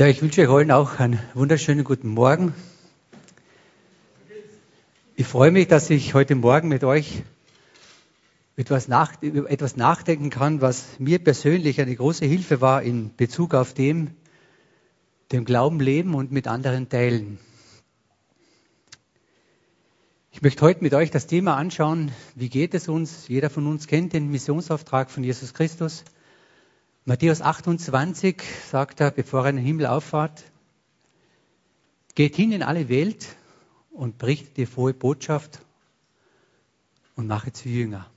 Ja, ich wünsche euch allen auch einen wunderschönen guten Morgen. Ich freue mich, dass ich heute Morgen mit euch etwas, nach, etwas nachdenken kann, was mir persönlich eine große Hilfe war in Bezug auf dem, dem Glauben leben und mit anderen teilen. Ich möchte heute mit euch das Thema anschauen, wie geht es uns? Jeder von uns kennt den Missionsauftrag von Jesus Christus. Matthäus 28 sagt er, bevor er in den Himmel auffahrt, geht hin in alle Welt und berichtet die frohe Botschaft und mache zu Jünger.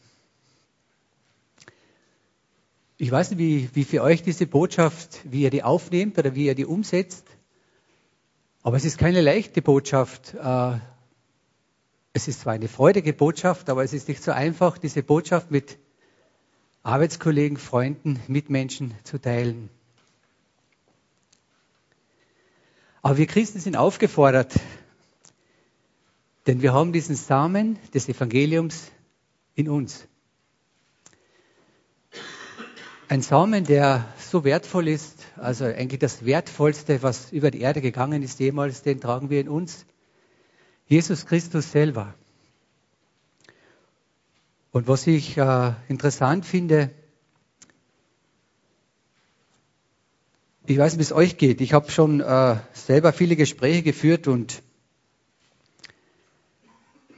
Ich weiß nicht, wie, wie für euch diese Botschaft, wie ihr die aufnehmt oder wie ihr die umsetzt, aber es ist keine leichte Botschaft. Äh, es ist zwar eine freudige Botschaft, aber es ist nicht so einfach, diese Botschaft mit Arbeitskollegen, Freunden, Mitmenschen zu teilen. Aber wir Christen sind aufgefordert, denn wir haben diesen Samen des Evangeliums in uns. Ein Samen, der so wertvoll ist, also eigentlich das Wertvollste, was über die Erde gegangen ist jemals, den tragen wir in uns. Jesus Christus selber. Und was ich äh, interessant finde, ich weiß wie es euch geht. Ich habe schon äh, selber viele Gespräche geführt und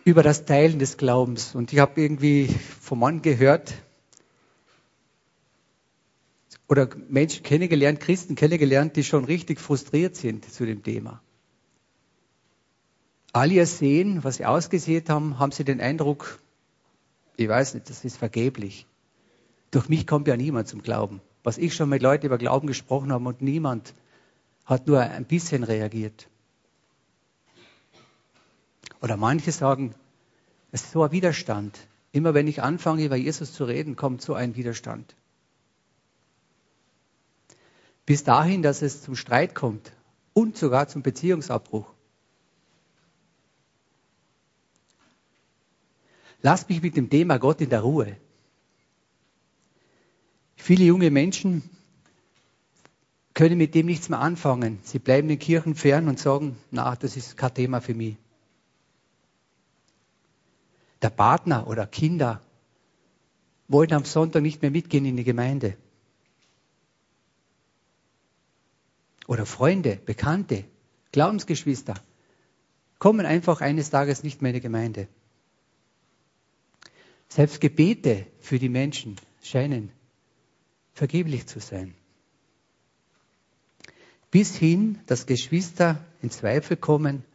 über das Teilen des Glaubens. Und ich habe irgendwie vom Mann gehört oder Menschen kennengelernt, Christen kennengelernt, die schon richtig frustriert sind zu dem Thema. All ihr Sehen, was sie ausgesät haben, haben sie den Eindruck, ich weiß nicht, das ist vergeblich. Durch mich kommt ja niemand zum Glauben. Was ich schon mit Leuten über Glauben gesprochen habe und niemand hat nur ein bisschen reagiert. Oder manche sagen, es ist so ein Widerstand. Immer wenn ich anfange, über Jesus zu reden, kommt so ein Widerstand. Bis dahin, dass es zum Streit kommt und sogar zum Beziehungsabbruch. Lasst mich mit dem Thema Gott in der Ruhe. Viele junge Menschen können mit dem nichts mehr anfangen. Sie bleiben den Kirchen fern und sagen, na, das ist kein Thema für mich. Der Partner oder Kinder wollen am Sonntag nicht mehr mitgehen in die Gemeinde. Oder Freunde, Bekannte, Glaubensgeschwister kommen einfach eines Tages nicht mehr in die Gemeinde. Selbst Gebete für die Menschen scheinen vergeblich zu sein. Bis hin, dass Geschwister in Zweifel kommen,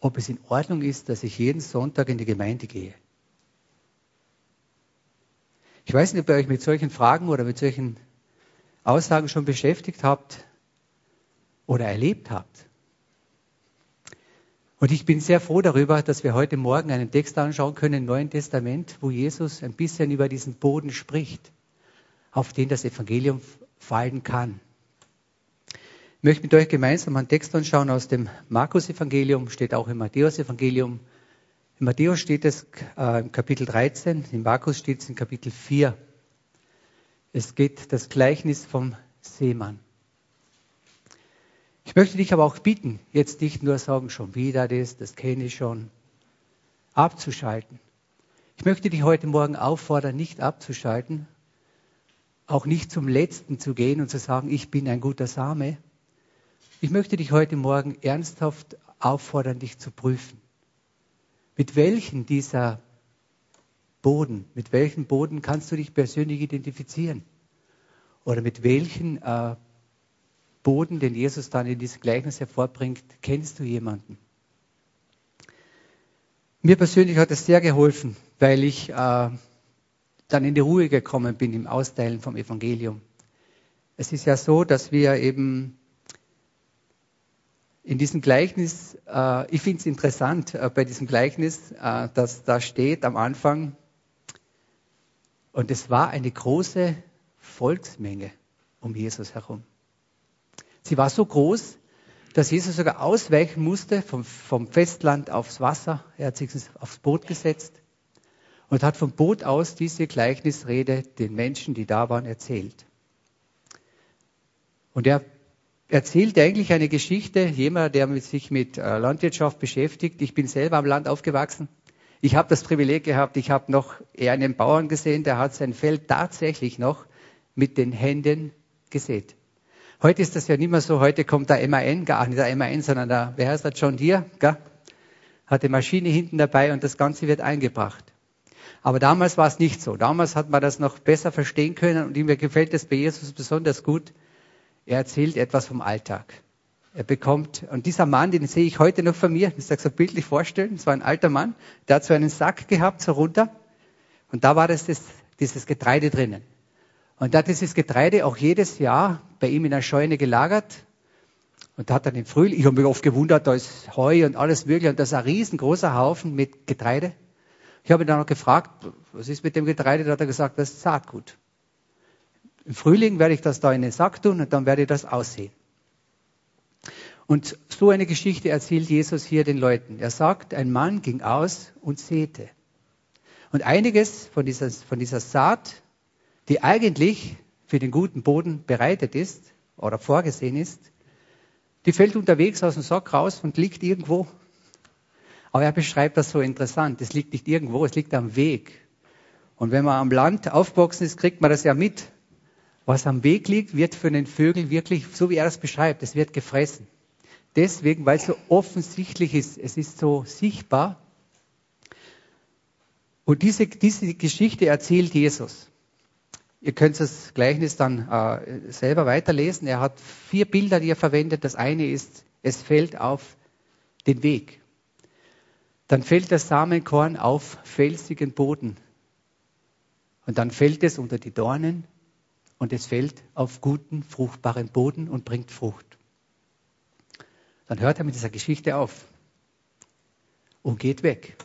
ob es in Ordnung ist, dass ich jeden Sonntag in die Gemeinde gehe. Ich weiß nicht, ob ihr euch mit solchen Fragen oder mit solchen Aussagen schon beschäftigt habt oder erlebt habt. Und ich bin sehr froh darüber, dass wir heute Morgen einen Text anschauen können im Neuen Testament, wo Jesus ein bisschen über diesen Boden spricht, auf den das Evangelium fallen kann. Ich möchte mit euch gemeinsam einen Text anschauen aus dem Markus-Evangelium, steht auch im Matthäus-Evangelium. In Matthäus steht es äh, im Kapitel 13, in Markus steht es in Kapitel 4. Es geht das Gleichnis vom Seemann. Ich möchte dich aber auch bitten, jetzt nicht nur sagen, schon wieder das, das kenne ich schon, abzuschalten. Ich möchte dich heute Morgen auffordern, nicht abzuschalten, auch nicht zum Letzten zu gehen und zu sagen, ich bin ein guter Same. Ich möchte dich heute Morgen ernsthaft auffordern, dich zu prüfen. Mit welchen dieser Boden, mit welchen Boden kannst du dich persönlich identifizieren? Oder mit welchen äh, Boden, den Jesus dann in diesem Gleichnis hervorbringt, kennst du jemanden? Mir persönlich hat es sehr geholfen, weil ich äh, dann in die Ruhe gekommen bin im Austeilen vom Evangelium. Es ist ja so, dass wir eben in diesem Gleichnis, äh, ich finde es interessant äh, bei diesem Gleichnis, äh, dass da steht am Anfang, und es war eine große Volksmenge um Jesus herum. Sie war so groß, dass Jesus sogar ausweichen musste vom, vom Festland aufs Wasser. Er hat sich aufs Boot gesetzt und hat vom Boot aus diese Gleichnisrede den Menschen, die da waren, erzählt. Und er erzählt eigentlich eine Geschichte, jemand, der sich mit äh, Landwirtschaft beschäftigt. Ich bin selber am Land aufgewachsen. Ich habe das Privileg gehabt, ich habe noch einen Bauern gesehen, der hat sein Feld tatsächlich noch mit den Händen gesät. Heute ist das ja nicht mehr so, heute kommt der MAN, gar nicht der MAN, sondern der, wer heißt das, Deere, gell? hat die Maschine hinten dabei und das Ganze wird eingebracht. Aber damals war es nicht so. Damals hat man das noch besser verstehen können und mir gefällt das bei Jesus besonders gut. Er erzählt etwas vom Alltag. Er bekommt, und dieser Mann, den sehe ich heute noch von mir, ich sage so bildlich vorstellen, es war ein alter Mann, der hat so einen Sack gehabt, so runter, und da war das, das dieses Getreide drinnen. Und da hat dieses Getreide auch jedes Jahr bei ihm in der Scheune gelagert. Und da hat er den Frühling, ich habe mich oft gewundert, da ist Heu und alles mögliche, und da ist ein riesengroßer Haufen mit Getreide. Ich habe ihn dann noch gefragt, was ist mit dem Getreide? Da hat er gesagt, das ist Saatgut. Im Frühling werde ich das da in den Sack tun und dann werde ich das aussehen. Und so eine Geschichte erzählt Jesus hier den Leuten. Er sagt, ein Mann ging aus und säte. Und einiges von dieser, von dieser Saat, die eigentlich für den guten Boden bereitet ist oder vorgesehen ist, die fällt unterwegs aus dem Sack raus und liegt irgendwo. Aber er beschreibt das so interessant. Es liegt nicht irgendwo, es liegt am Weg. Und wenn man am Land aufgewachsen ist, kriegt man das ja mit. Was am Weg liegt, wird für den Vögel wirklich, so wie er es beschreibt, es wird gefressen. Deswegen, weil es so offensichtlich ist, es ist so sichtbar. Und diese, diese Geschichte erzählt Jesus. Ihr könnt das Gleichnis dann äh, selber weiterlesen. Er hat vier Bilder, die er verwendet. Das eine ist, es fällt auf den Weg. Dann fällt das Samenkorn auf felsigen Boden. Und dann fällt es unter die Dornen und es fällt auf guten, fruchtbaren Boden und bringt Frucht. Dann hört er mit dieser Geschichte auf und geht weg.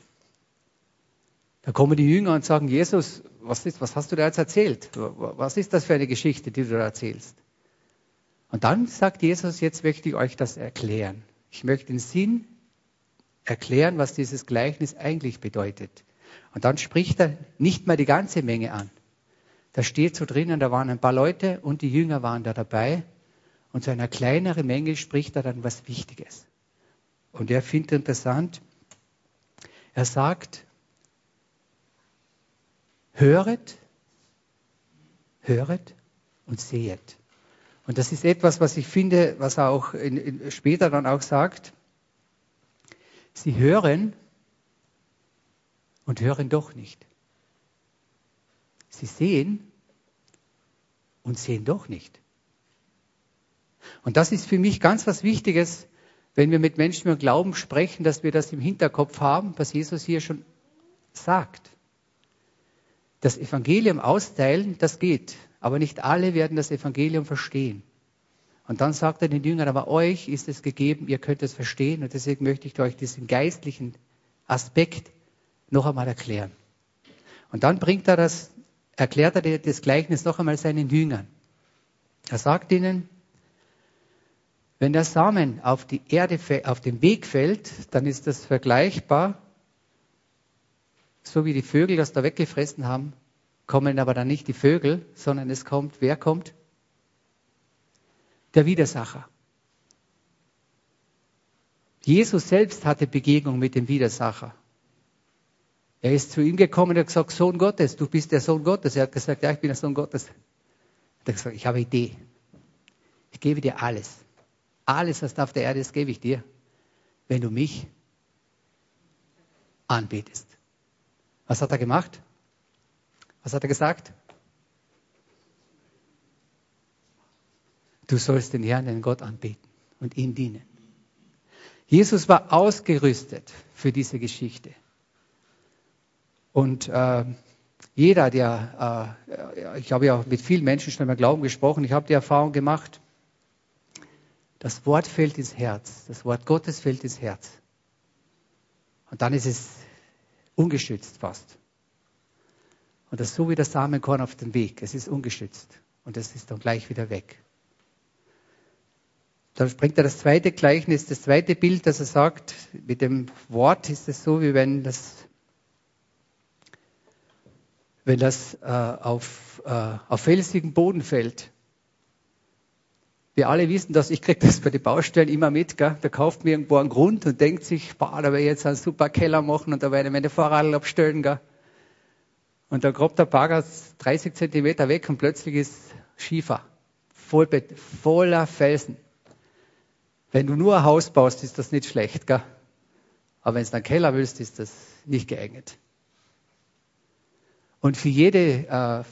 Da kommen die Jünger und sagen, Jesus, was, ist, was hast du da jetzt erzählt? Was ist das für eine Geschichte, die du da erzählst? Und dann sagt Jesus, jetzt möchte ich euch das erklären. Ich möchte den Sinn erklären, was dieses Gleichnis eigentlich bedeutet. Und dann spricht er nicht mal die ganze Menge an. Da steht so drinnen, da waren ein paar Leute und die Jünger waren da dabei. Und zu einer kleineren Menge spricht er dann was Wichtiges. Und er findet interessant, er sagt, höret, höret und sehet. Und das ist etwas, was ich finde, was er auch in, in, später dann auch sagt. Sie hören und hören doch nicht. Sie sehen und sehen doch nicht. Und das ist für mich ganz was Wichtiges, wenn wir mit Menschen über Glauben sprechen, dass wir das im Hinterkopf haben, was Jesus hier schon sagt. Das Evangelium austeilen, das geht, aber nicht alle werden das Evangelium verstehen. Und dann sagt er den Jüngern, aber euch ist es gegeben, ihr könnt es verstehen und deswegen möchte ich euch diesen geistlichen Aspekt noch einmal erklären. Und dann bringt er das, erklärt er das Gleichnis noch einmal seinen Jüngern. Er sagt ihnen, wenn der Samen auf die Erde, auf den Weg fällt, dann ist das vergleichbar, so wie die Vögel das da weggefressen haben, kommen aber dann nicht die Vögel, sondern es kommt, wer kommt? Der Widersacher. Jesus selbst hatte Begegnung mit dem Widersacher. Er ist zu ihm gekommen und hat gesagt, Sohn Gottes, du bist der Sohn Gottes. Er hat gesagt, ja, ich bin der Sohn Gottes. Er hat gesagt, ich habe Idee. Ich gebe dir alles. Alles, was da auf der Erde ist, gebe ich dir, wenn du mich anbetest. Was hat er gemacht? Was hat er gesagt? Du sollst den Herrn, den Gott anbeten und ihm dienen. Jesus war ausgerüstet für diese Geschichte. Und äh, jeder, der, äh, ich habe ja mit vielen Menschen schon über Glauben gesprochen, ich habe die Erfahrung gemacht, das Wort fällt ins Herz. Das Wort Gottes fällt ins Herz. Und dann ist es ungeschützt fast. Und das ist so wie das Samenkorn auf dem Weg. Es ist ungeschützt. Und es ist dann gleich wieder weg. Dann bringt er das zweite Gleichnis, das zweite Bild, das er sagt, mit dem Wort ist es so, wie wenn das, wenn das äh, auf, äh, auf felsigen Boden fällt. Wir alle wissen das, ich kriege das bei den Baustellen immer mit. Gell? Da kauft mir irgendwo einen Grund und denkt sich, boah, da werde ich jetzt einen super Keller machen und da werde ich meine Fahrradl abstellen. Gell? Und dann grabt der Bagger 30 Zentimeter weg und plötzlich ist Schiefer, voll, voller Felsen. Wenn du nur ein Haus baust, ist das nicht schlecht. Gell? Aber wenn du einen Keller willst, ist das nicht geeignet. Und für jede äh,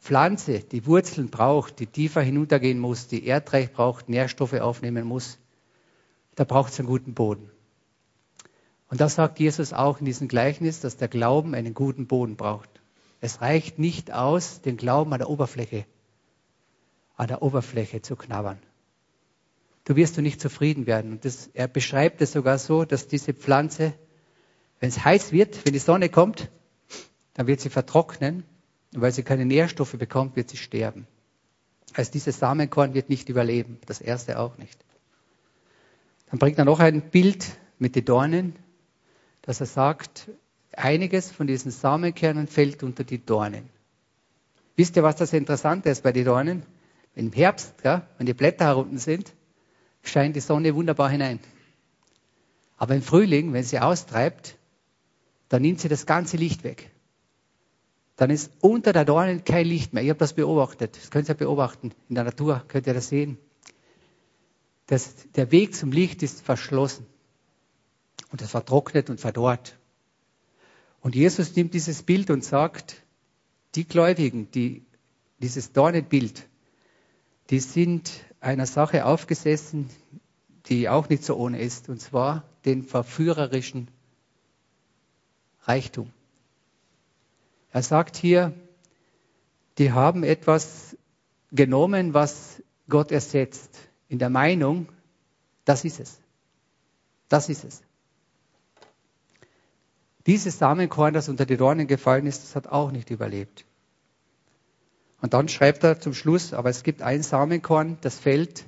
Pflanze, die Wurzeln braucht, die tiefer hinuntergehen muss, die Erdreich braucht, Nährstoffe aufnehmen muss, da braucht es einen guten Boden. Und das sagt Jesus auch in diesem Gleichnis, dass der Glauben einen guten Boden braucht. Es reicht nicht aus, den Glauben an der Oberfläche, an der Oberfläche zu knabbern. Du wirst du nicht zufrieden werden. Und das, er beschreibt es sogar so, dass diese Pflanze, wenn es heiß wird, wenn die Sonne kommt, dann wird sie vertrocknen und weil sie keine Nährstoffe bekommt, wird sie sterben. Also dieses Samenkorn wird nicht überleben, das erste auch nicht. Dann bringt er noch ein Bild mit den Dornen, dass er sagt, einiges von diesen Samenkernen fällt unter die Dornen. Wisst ihr, was das Interessante ist bei den Dornen? Im Herbst, ja, wenn die Blätter herunten sind, scheint die Sonne wunderbar hinein. Aber im Frühling, wenn sie austreibt, dann nimmt sie das ganze Licht weg dann ist unter der Dornen kein Licht mehr. Ich habe das beobachtet. Das könnt ihr beobachten. In der Natur könnt ihr das sehen. Das, der Weg zum Licht ist verschlossen. Und es vertrocknet und verdorrt. Und Jesus nimmt dieses Bild und sagt, die Gläubigen, die dieses Dornenbild, die sind einer Sache aufgesessen, die auch nicht so ohne ist, und zwar den verführerischen Reichtum. Er sagt hier, die haben etwas genommen, was Gott ersetzt, in der Meinung, das ist es. Das ist es. Dieses Samenkorn, das unter die Dornen gefallen ist, das hat auch nicht überlebt. Und dann schreibt er zum Schluss, aber es gibt ein Samenkorn, das fällt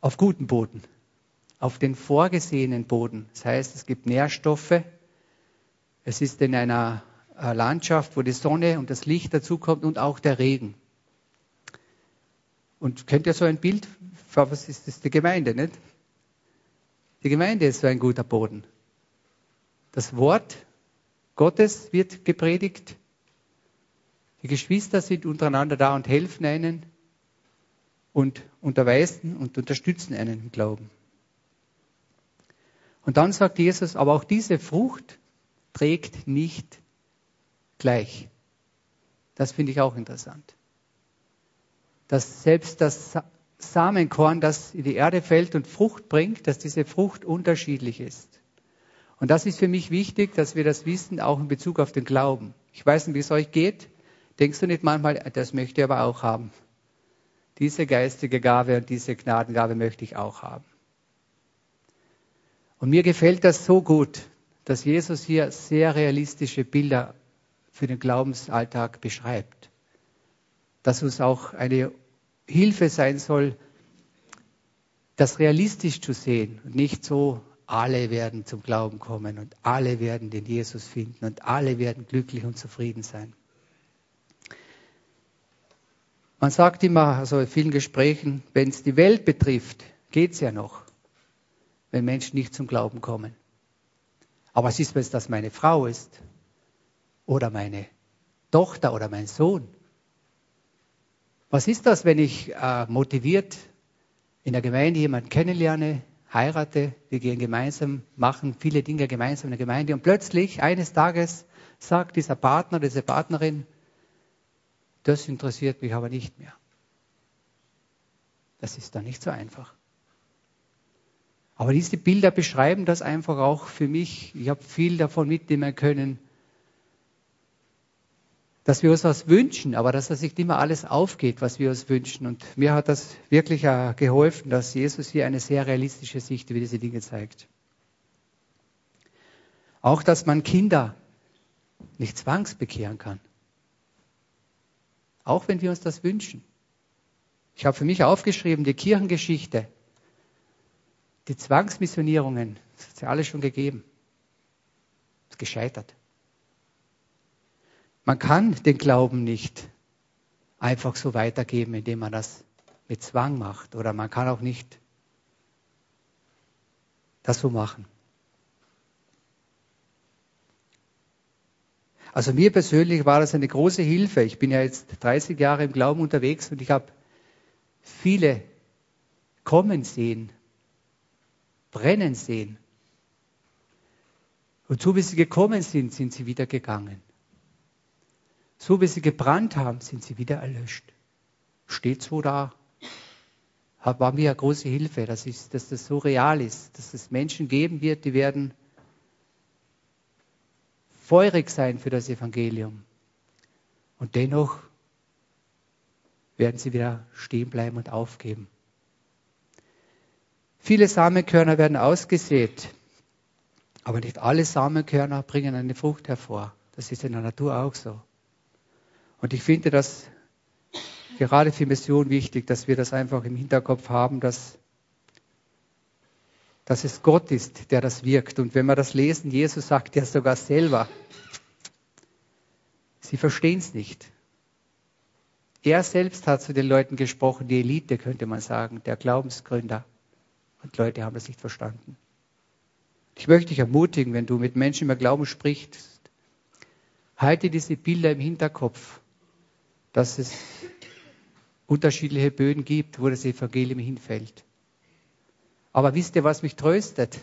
auf guten Boden, auf den vorgesehenen Boden. Das heißt, es gibt Nährstoffe, es ist in einer Landschaft, wo die Sonne und das Licht dazukommt und auch der Regen. Und kennt ihr so ein Bild? Was ist das? Die Gemeinde, nicht? Die Gemeinde ist so ein guter Boden. Das Wort Gottes wird gepredigt. Die Geschwister sind untereinander da und helfen einen und unterweisen und unterstützen einen im Glauben. Und dann sagt Jesus, aber auch diese Frucht trägt nicht gleich. Das finde ich auch interessant. Dass selbst das Samenkorn, das in die Erde fällt und Frucht bringt, dass diese Frucht unterschiedlich ist. Und das ist für mich wichtig, dass wir das wissen, auch in Bezug auf den Glauben. Ich weiß nicht, wie es euch geht. Denkst du nicht manchmal, das möchte ich aber auch haben? Diese geistige Gabe und diese Gnadengabe möchte ich auch haben. Und mir gefällt das so gut, dass Jesus hier sehr realistische Bilder für den Glaubensalltag beschreibt. Dass uns auch eine Hilfe sein soll, das realistisch zu sehen und nicht so, alle werden zum Glauben kommen und alle werden den Jesus finden und alle werden glücklich und zufrieden sein. Man sagt immer, also in vielen Gesprächen, wenn es die Welt betrifft, geht es ja noch, wenn Menschen nicht zum Glauben kommen. Aber was ist, wenn es das meine Frau ist oder meine Tochter oder mein Sohn? Was ist das, wenn ich äh, motiviert in der Gemeinde jemanden kennenlerne, heirate, wir gehen gemeinsam, machen viele Dinge gemeinsam in der Gemeinde und plötzlich eines Tages sagt dieser Partner, diese Partnerin, das interessiert mich aber nicht mehr. Das ist dann nicht so einfach. Aber diese Bilder beschreiben das einfach auch für mich. Ich habe viel davon mitnehmen können, dass wir uns was wünschen, aber dass das nicht immer alles aufgeht, was wir uns wünschen. Und mir hat das wirklich geholfen, dass Jesus hier eine sehr realistische Sicht über diese Dinge zeigt. Auch, dass man Kinder nicht zwangsbekehren kann. Auch wenn wir uns das wünschen. Ich habe für mich aufgeschrieben, die Kirchengeschichte, die Zwangsmissionierungen, das hat es ja alles schon gegeben. Ist gescheitert. Man kann den Glauben nicht einfach so weitergeben, indem man das mit Zwang macht oder man kann auch nicht das so machen. Also mir persönlich war das eine große Hilfe. Ich bin ja jetzt 30 Jahre im Glauben unterwegs und ich habe viele kommen sehen, brennen sehen. Und so wie sie gekommen sind, sind sie wieder gegangen. So wie sie gebrannt haben, sind sie wieder erlöscht. Steht so da. War mir eine große Hilfe, dass, ich, dass das so real ist, dass es Menschen geben wird, die werden feurig sein für das Evangelium. Und dennoch werden sie wieder stehen bleiben und aufgeben. Viele Samenkörner werden ausgesät, aber nicht alle Samenkörner bringen eine Frucht hervor. Das ist in der Natur auch so. Und ich finde das gerade für Mission wichtig, dass wir das einfach im Hinterkopf haben, dass, dass es Gott ist, der das wirkt. Und wenn wir das lesen, Jesus sagt ja sogar selber, sie verstehen es nicht. Er selbst hat zu den Leuten gesprochen, die Elite könnte man sagen, der Glaubensgründer. Und Leute haben das nicht verstanden. Ich möchte dich ermutigen, wenn du mit Menschen über Glauben sprichst, halte diese Bilder im Hinterkopf, dass es unterschiedliche Böden gibt, wo das Evangelium hinfällt. Aber wisst ihr, was mich tröstet?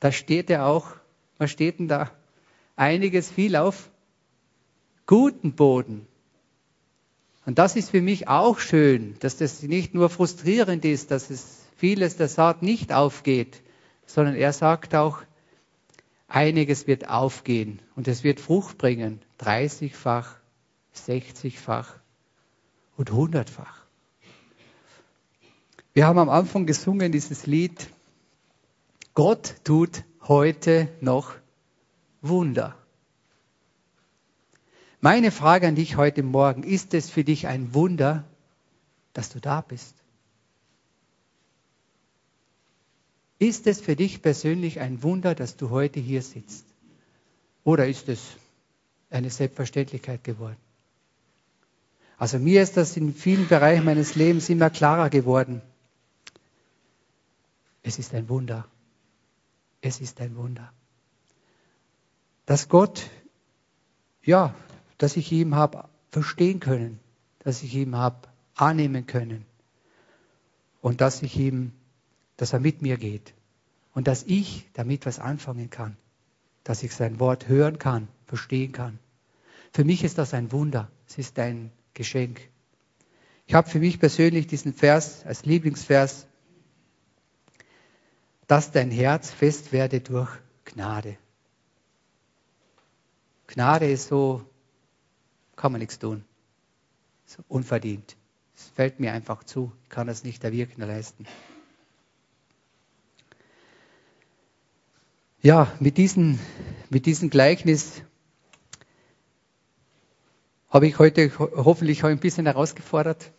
Da steht ja auch, was steht denn da? Einiges viel auf guten Boden. Und das ist für mich auch schön, dass das nicht nur frustrierend ist, dass es vieles der Saat nicht aufgeht, sondern er sagt auch, einiges wird aufgehen und es wird Frucht bringen, 30-fach, 60-fach und 100-fach. Wir haben am Anfang gesungen dieses Lied, Gott tut heute noch Wunder. Meine Frage an dich heute Morgen, ist es für dich ein Wunder, dass du da bist? Ist es für dich persönlich ein Wunder, dass du heute hier sitzt? Oder ist es eine Selbstverständlichkeit geworden? Also mir ist das in vielen Bereichen meines Lebens immer klarer geworden. Es ist ein Wunder. Es ist ein Wunder. Dass Gott, ja, dass ich ihm habe verstehen können, dass ich ihm habe annehmen können und dass ich ihm, dass er mit mir geht und dass ich damit was anfangen kann, dass ich sein Wort hören kann, verstehen kann. Für mich ist das ein Wunder, es ist ein Geschenk. Ich habe für mich persönlich diesen Vers als Lieblingsvers, dass dein Herz fest werde durch Gnade. Gnade ist so kann man nichts tun. unverdient. Es fällt mir einfach zu. Ich kann das nicht erwirken leisten. Ja, mit diesem mit diesem Gleichnis habe ich heute hoffentlich ein bisschen herausgefordert,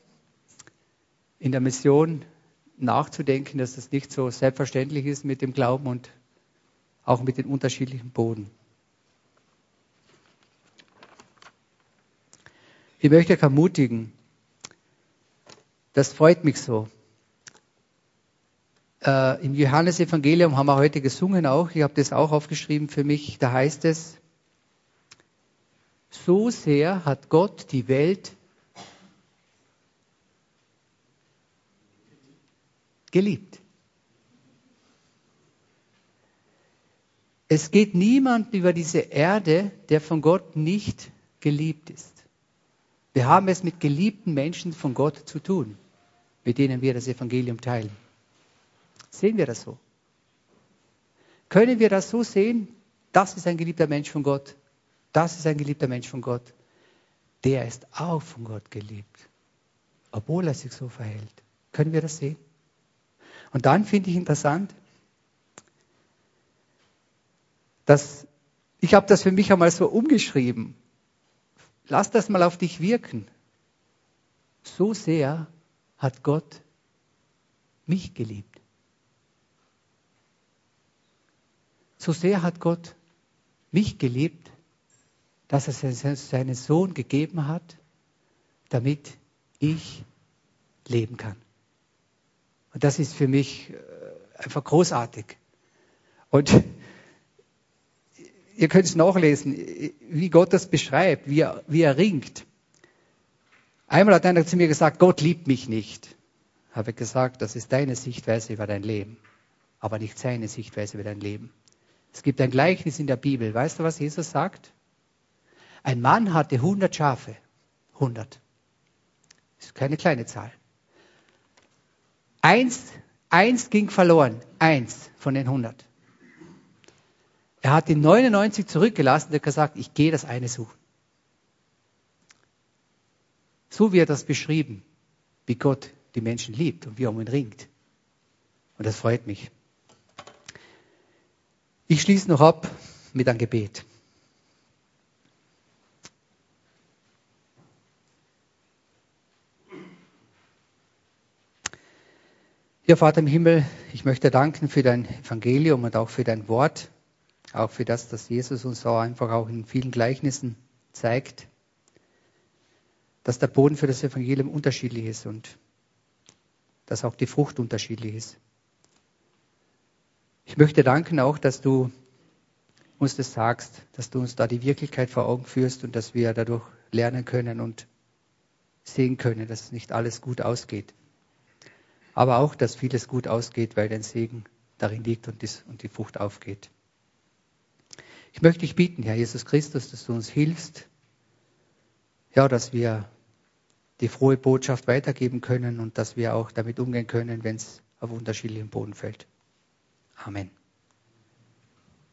in der Mission nachzudenken, dass das nicht so selbstverständlich ist mit dem Glauben und auch mit den unterschiedlichen Boden. Ich möchte euch ermutigen, das freut mich so. Äh, Im Johannesevangelium haben wir heute gesungen auch, ich habe das auch aufgeschrieben für mich, da heißt es, so sehr hat Gott die Welt geliebt. Es geht niemand über diese Erde, der von Gott nicht geliebt ist. Wir haben es mit geliebten Menschen von Gott zu tun, mit denen wir das Evangelium teilen. Sehen wir das so? Können wir das so sehen? Das ist ein geliebter Mensch von Gott. Das ist ein geliebter Mensch von Gott. Der ist auch von Gott geliebt, obwohl er sich so verhält. Können wir das sehen? Und dann finde ich interessant, dass ich habe das für mich einmal so umgeschrieben. Lass das mal auf dich wirken. So sehr hat Gott mich geliebt. So sehr hat Gott mich geliebt, dass er seinen Sohn gegeben hat, damit ich leben kann. Und das ist für mich äh, einfach großartig. Und ihr könnt es nachlesen, wie Gott das beschreibt, wie er, wie er ringt. Einmal hat einer zu mir gesagt, Gott liebt mich nicht. Habe gesagt, das ist deine Sichtweise über dein Leben, aber nicht seine Sichtweise über dein Leben. Es gibt ein Gleichnis in der Bibel. Weißt du, was Jesus sagt? Ein Mann hatte 100 Schafe. 100. Das ist keine kleine Zahl. Eins, eins ging verloren. Eins von den 100. Er hat die 99 zurückgelassen und hat gesagt, ich gehe das eine suchen. So er das beschrieben, wie Gott die Menschen liebt und wie er um ihn ringt. Und das freut mich. Ich schließe noch ab mit einem Gebet. Ja, Vater im Himmel, ich möchte danken für dein Evangelium und auch für dein Wort, auch für das, dass Jesus uns auch einfach auch in vielen Gleichnissen zeigt, dass der Boden für das Evangelium unterschiedlich ist und dass auch die Frucht unterschiedlich ist. Ich möchte danken auch, dass du uns das sagst, dass du uns da die Wirklichkeit vor Augen führst und dass wir dadurch lernen können und sehen können, dass nicht alles gut ausgeht aber auch, dass vieles gut ausgeht, weil dein Segen darin liegt und, dies, und die Frucht aufgeht. Ich möchte dich bitten, Herr Jesus Christus, dass du uns hilfst, ja, dass wir die frohe Botschaft weitergeben können und dass wir auch damit umgehen können, wenn es auf unterschiedlichem Boden fällt. Amen.